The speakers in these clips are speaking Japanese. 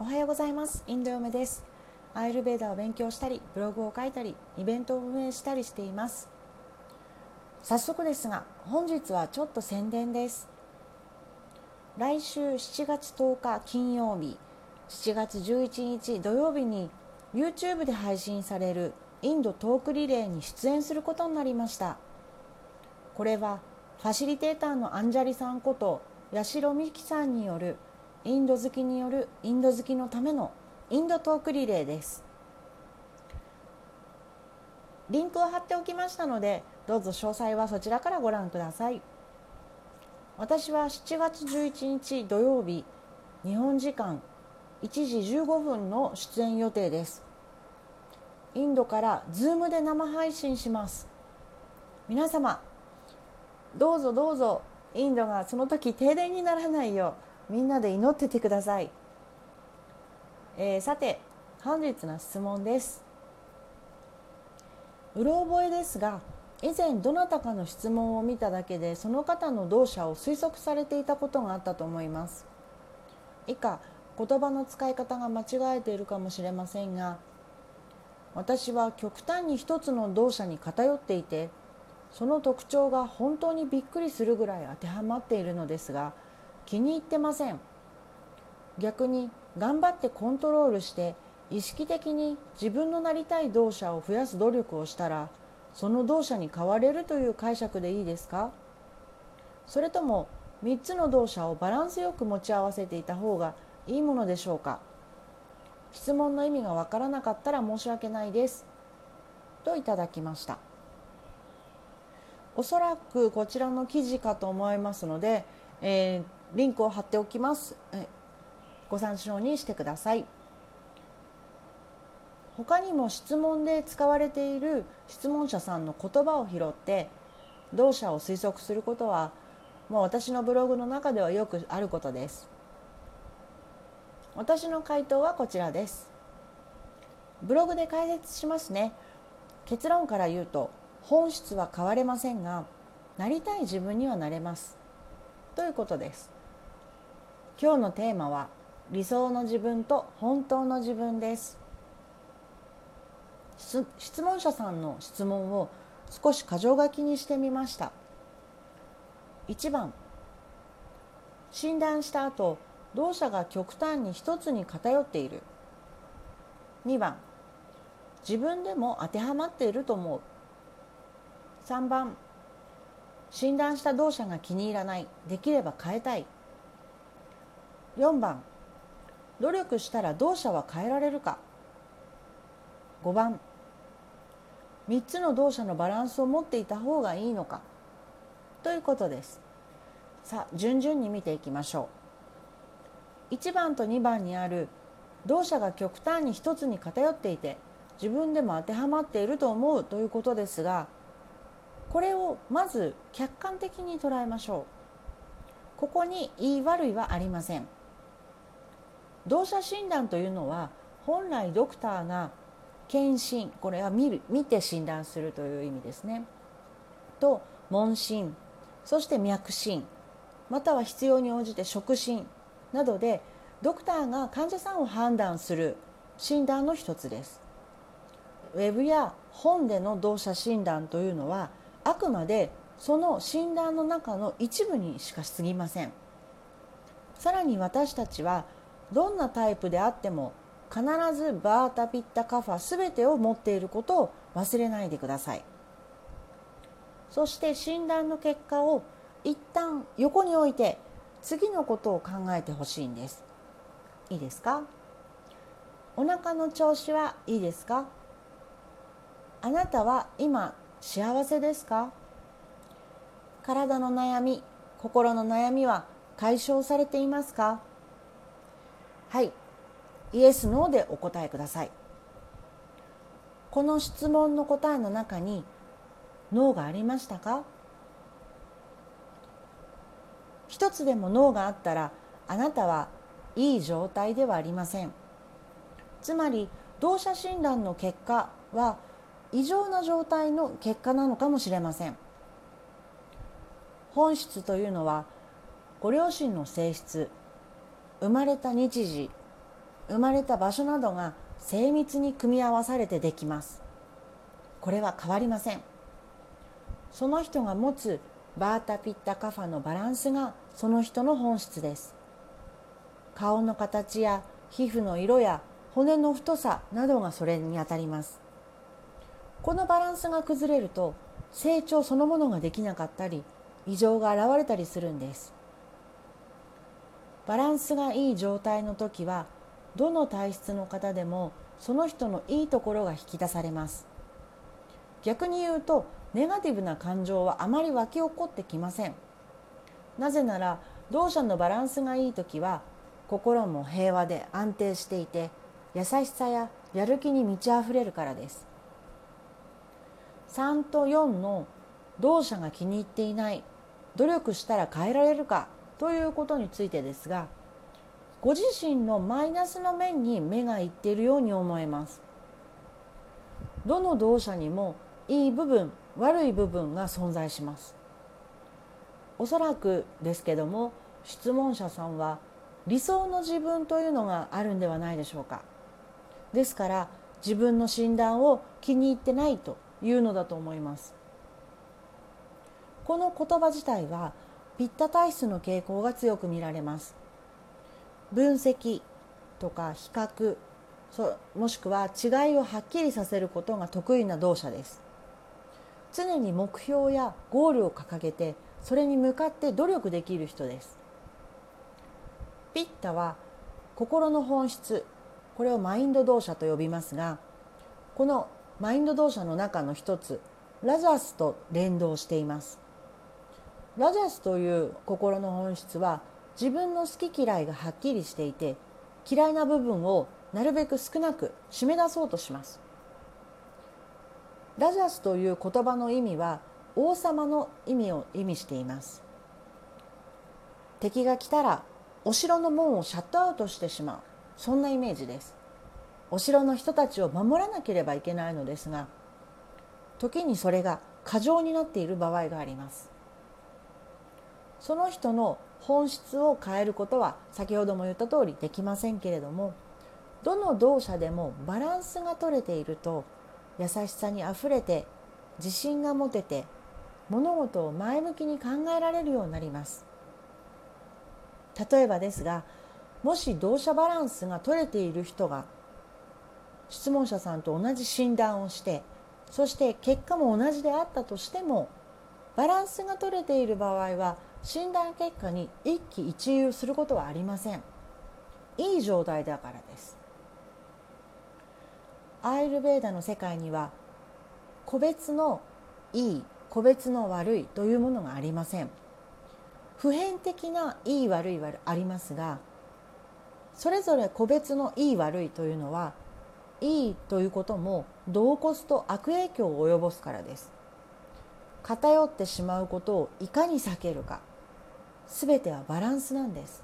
おはようございます。インド嫁です。アイルベーダーを勉強したりブログを書いたりイベントを運営したりしています。早速ですが本日はちょっと宣伝です。来週7月10日金曜日7月11日土曜日に YouTube で配信されるインドトークリレーに出演することになりました。これはファシリテーターのアンジャリさんこと八代美樹さんによるインド好きによるインド好きのためのインドトークリレーです。リンクを貼っておきましたのでどうぞ詳細はそちらからご覧ください。私は7月11日土曜日日本時間1時15分の出演予定です。インドからズームで生配信します。皆様どうぞどうぞインドがその時停電にならないようみんなで祈っててください、えー、さて本日の質問です。うろ覚えですが以前どなたかの質問を見ただけでその方の動作を推測されていたことがあったと思います。以下言葉の使い方が間違えているかもしれませんが私は極端に一つの動作に偏っていてその特徴が本当にびっくりするぐらい当てはまっているのですが気に入ってません。逆に頑張ってコントロールして意識的に自分のなりたい動作を増やす努力をしたらその動作に変われるという解釈でいいですか？それとも3つの動作をバランスよく持ち合わせていた方がいいものでしょうか？質問の意味がわからなかったら申し訳ないです。といただきました。おそらくこちらの記事かと思いますので、えー、リンクを貼っておきます、ご参照にしてください。他にも質問で使われている質問者さんの言葉を拾って動作を推測することはもう私のブログの中ではよくあることです。私の回答はこちらです。ブログで解説しますね。結論から言うと本質は変われませんがなりたい自分にはなれます。ということです。今日のテーマは理想の自分と本当の自分です。質問者さんの質問を少し箇条書きにしてみました。1番診断した後動作が極端に一つに偏っている。2番自分でも当てはまっていると思う。3番診断した動作が気に入らない。できれば変えたい。4番。努力したら動作は変えられるか。5番。3つの動作のバランスを持っていた方がいいのか。ということです。さあ順々に見ていきましょう。1番と2番にある。動作が極端に1つに偏っていて自分でも当てはまっていると思う。ということですがこれをまず客観的に捉えましょう。ここに言い悪いはありません。動作診断というのは本来ドクターが検診これは見る見て診断するという意味ですね。と問診そして脈診または必要に応じて触診などでドクターが患者さんを判断する診断の一つです。ウェブや本での動作診断というのはあくまでその診断の中の一部にしか過ぎません。さらに私たちはどんなタイプであっても必ずバータピッタカファ全てを持っていることを忘れないでください。そして診断の結果を一旦横に置いて次のことを考えてほしいんです。いいですか？お腹の調子はいいですか？あなたは今幸せですか？体の悩み心の悩みは解消されていますか？はい。イエス・ノーでお答えください。この質問の答えの中に脳がありましたか？一つでも脳があったらあなたはいい状態ではありません。つまり同社診断の結果は異常な状態の結果なのかもしれません。本質というのはご両親の性質生まれた日時生まれた場所などが精密に組み合わされてできます。これは変わりません。その人が持つバータピッタカファのバランスがその人の本質です。顔の形や皮膚の色や骨の太さなどがそれにあたります。このバランスが崩れると成長そのものができなかったり異常が現れたりするんです。バランスがいい状態の時はどの体質の方でもその人のいいところが引き出されます。逆に言うとネガティブな感情はあまり湧き起こってきません。なぜなら同社のバランスがいい時は心も平和で安定していて優しさややる気に満ち溢れるからです。3と4の同社が気に入っていない努力したら変えられるか。ということについてですがご自身のマイナスの面に目がいっているように思えます。どの動作にもいい部分悪い部分が存在します。おそらくですけども質問者さんは理想の自分というのがあるんではないでしょうか。ですから自分の診断を気に入ってないというのだと思います。この言葉自体はピッタ体質の傾向が強く見られます。分析とか比較もしくは違いをはっきりさせることが得意な動作です。常に目標やゴールを掲げてそれに向かって努力できる人です。ピッタは心の本質これをマインド動作と呼びますがこのマインド動作の中の一つラジャスと連動しています。ラジャスという心の本質は自分の好き嫌いがはっきりしていて嫌いな部分をなるべく少なく締め出そうとします。ラジャスという言葉の意味は王様の意味を意味しています。敵が来たらお城の門をシャットアウトしてしまう。そんなイメージです。お城の人たちを守らなければいけないのですが時にそれが過剰になっている場合があります。その人の本質を変えることは先ほども言った通りできませんけれどもどの動作でもバランスが取れていると優しさにあふれて自信が持てて物事を前向きに考えられるようになります。例えばですがもし動作バランスが取れている人が質問者さんと同じ診断をしてそして結果も同じであったとしてもバランスが取れている場合は診断結果に一喜一憂することはありません。いい状態だからです。アイルベーダの世界には個別のいい個別の悪いというものがありません。普遍的ないい悪いはありますがそれぞれ個別のいい悪いというのはいいということも同骨と悪影響を及ぼすからです。偏ってしまうことをいかに避けるか。全てはバランスなんです。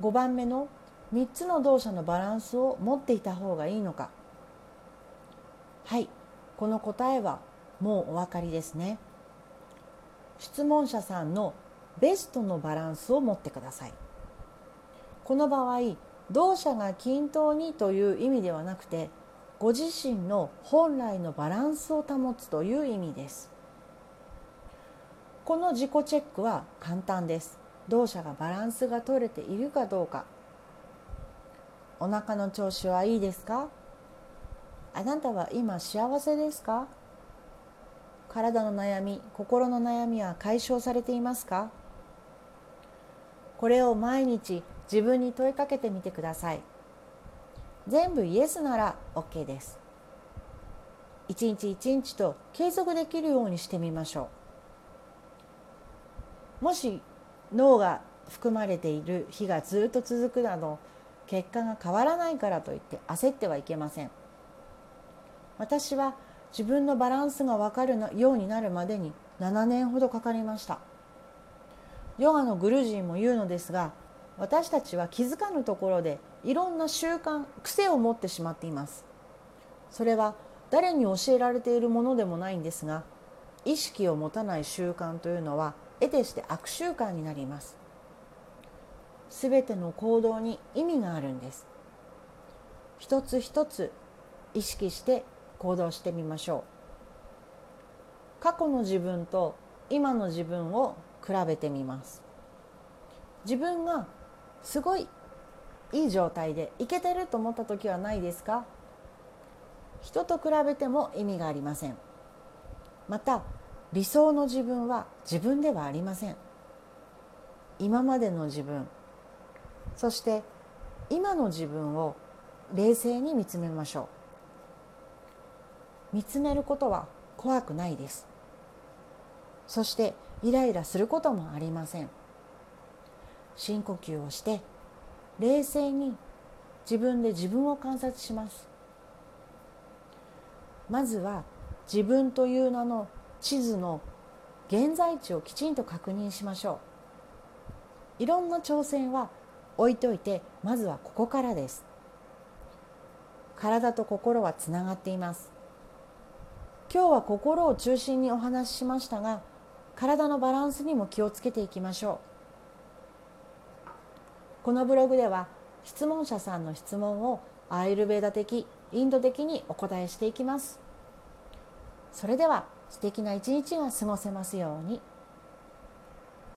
5番目の3つの動作のバランスを持っていた方がいいのか。はいこの答えはもうお分かりですね。質問者さんのベストのバランスを持ってください。この場合動作が均等にという意味ではなくてご自身の本来のバランスを保つという意味です。この自己チェックは簡単です。動作がバランスが取れているかどうか。お腹の調子はいいですか？あなたは今幸せですか？体の悩み心の悩みは解消されていますか？これを毎日自分に問いかけてみてください。全部イエスなら OK です。一日一日と継続できるようにしてみましょう。もし脳が含まれている日がずっと続くなど結果が変わらないからといって焦ってはいけません。私は自分のバランスが分かるようになるまでに7年ほどかかりました。ヨガのグルジンも言うのですが私たちは気づかぬところでいろんな習慣癖を持ってしまっています。それは誰に教えられているものでもないんですが意識を持たない習慣というのは得てして悪習慣になります。すべての行動に意味があるんです。一つ一つ意識して行動してみましょう。過去の自分と今の自分を比べてみます。自分がすごいいい状態でいけてると思った時はないですか？人と比べても意味がありません。また理想の自分は自分ではありません。今までの自分そして今の自分を冷静に見つめましょう。見つめることは怖くないです。そしてイライラすることもありません。深呼吸をして冷静に自分で自分を観察します。まずは自分という名の地図の現在地をきちんと確認しましょう。いろんな挑戦は置いといてまずはここからです。体と心はつながっています。今日は心を中心にお話ししましたが体のバランスにも気をつけていきましょう。このブログでは質問者さんの質問をアイルベーダ的インド的にお答えしていきます。それでは素敵な一日が過ごせますように。